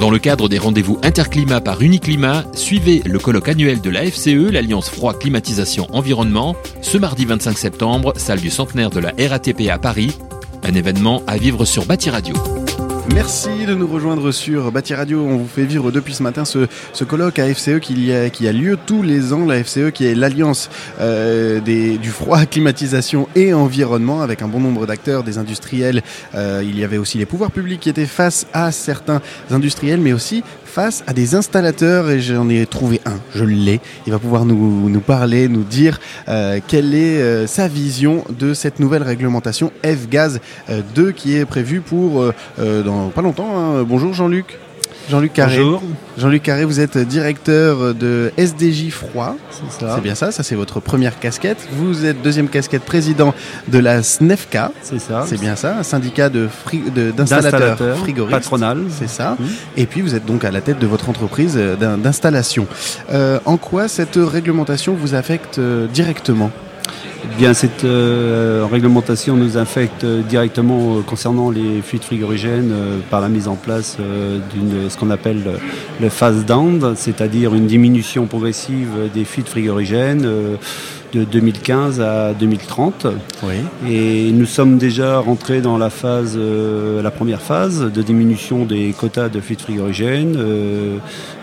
Dans le cadre des rendez-vous interclimat par Uniclimat, suivez le colloque annuel de la FCE, l'Alliance Froid Climatisation Environnement, ce mardi 25 septembre, salle du centenaire de la RATP à Paris. Un événement à vivre sur Bâti Radio. Merci de nous rejoindre sur Bâti Radio. On vous fait vivre depuis ce matin ce, colloque à FCE qui a, lieu tous les ans. La FCE qui est l'alliance euh, du froid, climatisation et environnement avec un bon nombre d'acteurs, des industriels. Euh, il y avait aussi les pouvoirs publics qui étaient face à certains industriels, mais aussi face à des installateurs et j'en ai trouvé un, je l'ai. Il va pouvoir nous, parler, nous dire euh, quelle est euh, sa vision de cette nouvelle réglementation F-Gaz 2 qui est prévue pour euh, dans pas longtemps. hein. Bonjour Jean-Luc. Jean-Luc Carré. Bonjour. Jean-Luc Carré, vous êtes directeur de SDJ Froid. C'est ça. C'est bien ça, ça c'est votre première casquette. Vous êtes deuxième casquette président de la SNEFCA. C'est ça. C'est bien ça, un syndicat de fri- de- d'installateurs D'installateurs, frigoristes. patronal. C'est ça. Et puis vous êtes donc à la tête de votre entreprise euh, d'in- d'installation. Euh, en quoi cette réglementation vous affecte euh, directement? Bien, cette euh, réglementation nous affecte euh, directement euh, concernant les fluides frigorigènes euh, par la mise en place d'une ce qu'on appelle le, phase down, c'est-à-dire une diminution progressive des fluides frigorigènes de 2015 à 2030. Oui. Et nous sommes déjà rentrés dans la phase, euh, la première phase de diminution des quotas de fluides frigorigènes, euh,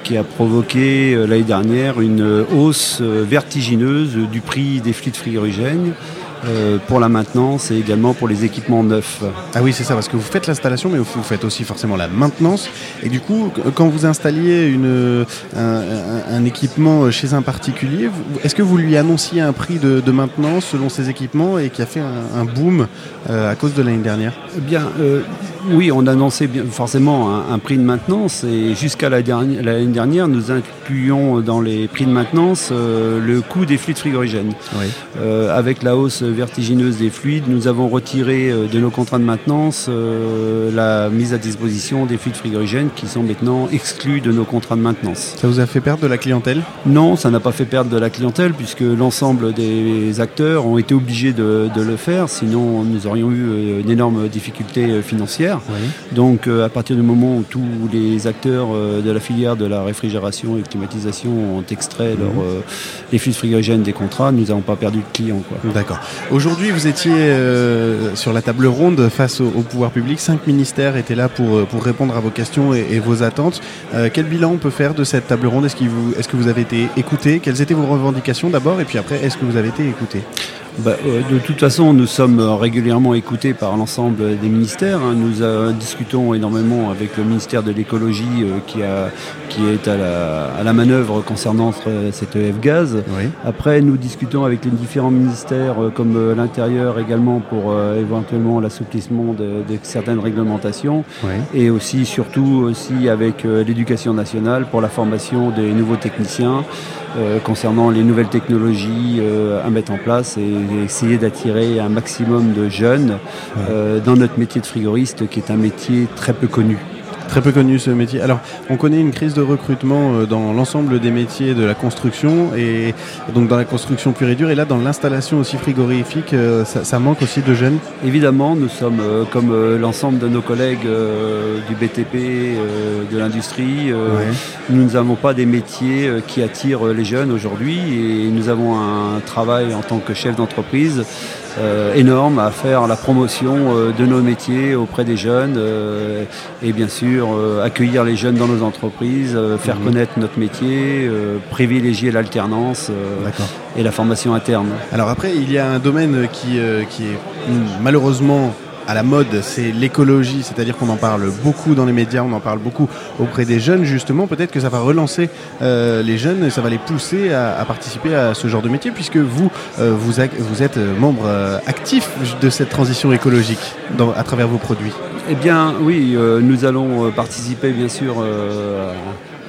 qui a provoqué euh, l'année dernière une hausse vertigineuse du prix des fluides frigorigènes состоянии. Euh, pour la maintenance et également pour les équipements neufs. Ah oui, c'est ça, parce que vous faites l'installation, mais vous faites aussi forcément la maintenance. Et du coup, qu- quand vous installiez une, un, équipement chez un particulier, est-ce que vous lui annonciez un prix de, de maintenance selon ses équipements et qui a fait un, un boom euh, à cause de l'année dernière? Eh Bien, euh, oui, on annonçait bien, forcément un, un prix de maintenance et jusqu'à l'année dernière, nous incluions dans les prix de maintenance euh, le coût des fluides frigorigènes. Oui. Euh, avec la hausse vertigineuse des fluides, nous avons retiré euh, de nos contrats de maintenance euh, la mise à disposition des fluides frigorigènes qui sont maintenant exclus de nos contrats de maintenance. Ça vous a fait perdre de la clientèle? Non, ça n'a pas fait perdre de la clientèle puisque l'ensemble des acteurs ont été obligés de, de le faire, sinon nous aurions eu euh, une énorme difficulté financière. Oui. Donc à partir du moment où tous les acteurs de la filière de la réfrigération et climatisation ont extrait leur, euh, les fluides frigorigènes des contrats, nous n'avons pas perdu de clients. D'accord. Aujourd'hui, vous étiez euh, sur la table ronde face au, pouvoir public. Cinq ministères étaient là pour, euh, répondre à vos questions et, vos attentes. Euh, quel bilan on peut faire de cette table ronde? Est-ce que vous avez été écouté Quelles étaient vos revendications d'abord? Et puis après, est-ce que vous avez été écouté Bah, euh, de toute façon, nous sommes régulièrement écoutés par l'ensemble des ministères. hein. Nous euh, discutons énormément avec le ministère de l'écologie euh, qui, a- qui est à la, à la manœuvre concernant cette F-gaz. Oui. Après, nous discutons avec les différents ministères, comme l'Intérieur également, pour éventuellement l'assouplissement de, de certaines réglementations, Oui. et aussi, surtout, aussi avec l'éducation nationale pour la formation des nouveaux techniciens euh, concernant les nouvelles technologies euh, à mettre en place et essayer d'attirer un maximum de jeunes euh, dans notre métier de frigoriste, qui est un métier très peu connu. Très peu connu ce métier. Alors, on connaît une crise de recrutement euh, dans l'ensemble des métiers de la construction et donc dans la construction pure et dure. Et là, dans l'installation aussi frigorifique, euh, ça, ça manque aussi de jeunes. Évidemment, nous sommes, euh, comme euh, l'ensemble de nos collègues euh, du BTP, de l'industrie, Ouais. nous n'avons pas des métiers qui attirent les jeunes aujourd'hui et nous avons un travail en tant que chef d'entreprise euh, énorme à faire la promotion euh, de nos métiers auprès des jeunes euh, et bien sûr accueillir les jeunes dans nos entreprises, faire Mhm. connaître notre métier, privilégier l'alternance et la formation interne. Alors après, il y a un domaine qui, qui est mm, malheureusement à la mode, c'est l'écologie, c'est-à-dire qu'on en parle beaucoup dans les médias, on en parle beaucoup auprès des jeunes justement. Peut-être que ça va relancer euh, les jeunes et ça va les pousser à, participer à ce genre de métier, puisque vous, euh, vous, êtes membre euh, actif de cette transition écologique à travers vos produits. Eh bien, oui, nous allons participer, bien sûr,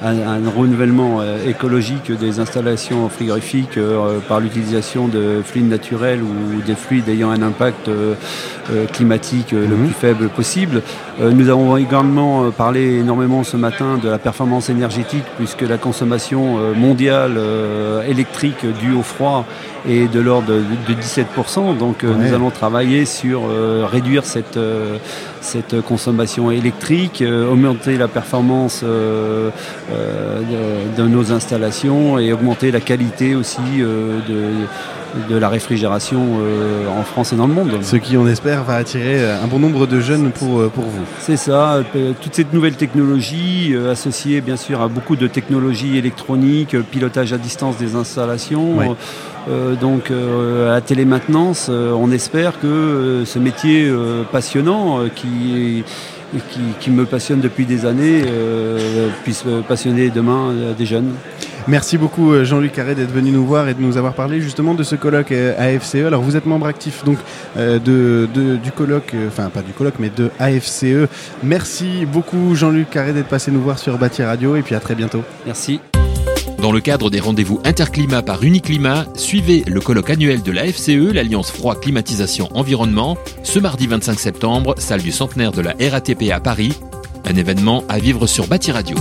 un renouvellement euh, écologique des installations frigorifiques euh, par l'utilisation de fluides naturels ou des fluides ayant un impact euh, climatique le Mhm. plus faible possible. Nous avons également parlé énormément ce matin de la performance énergétique puisque la consommation mondiale électrique due au froid est de l'ordre de, 17%. Donc nous allons travailler sur réduire cette, cette consommation électrique, augmenter la performance de, de, nos installations et augmenter la qualité aussi de de la réfrigération euh, en France et dans le monde. Ce qui, on espère, va attirer euh, un bon nombre de jeunes pour, euh, pour vous. C'est ça, toute cette nouvelle technologie associée bien sûr à beaucoup de technologies électroniques, pilotage à distance des installations. donc à la télémaintenance, on espère que ce métier passionnant qui qui, me passionne depuis des années puisse passionner demain des jeunes. Merci beaucoup euh, Jean-Luc Carré d'être venu nous voir et de nous avoir parlé justement de ce colloque euh, AFCE. Alors vous êtes membre actif donc euh, de, du colloque, enfin pas du colloque mais de AFCE. Merci beaucoup Jean-Luc Carré d'être passé nous voir sur Bâti Radio et puis à très bientôt. Merci. Dans le cadre des rendez-vous Interclimat par Uniclimat, suivez le colloque annuel de la FCE, l'Alliance Froid Climatisation Environnement, ce mardi 25 septembre, salle du centenaire de la RATP à Paris. Un événement à vivre sur Bâti Radio.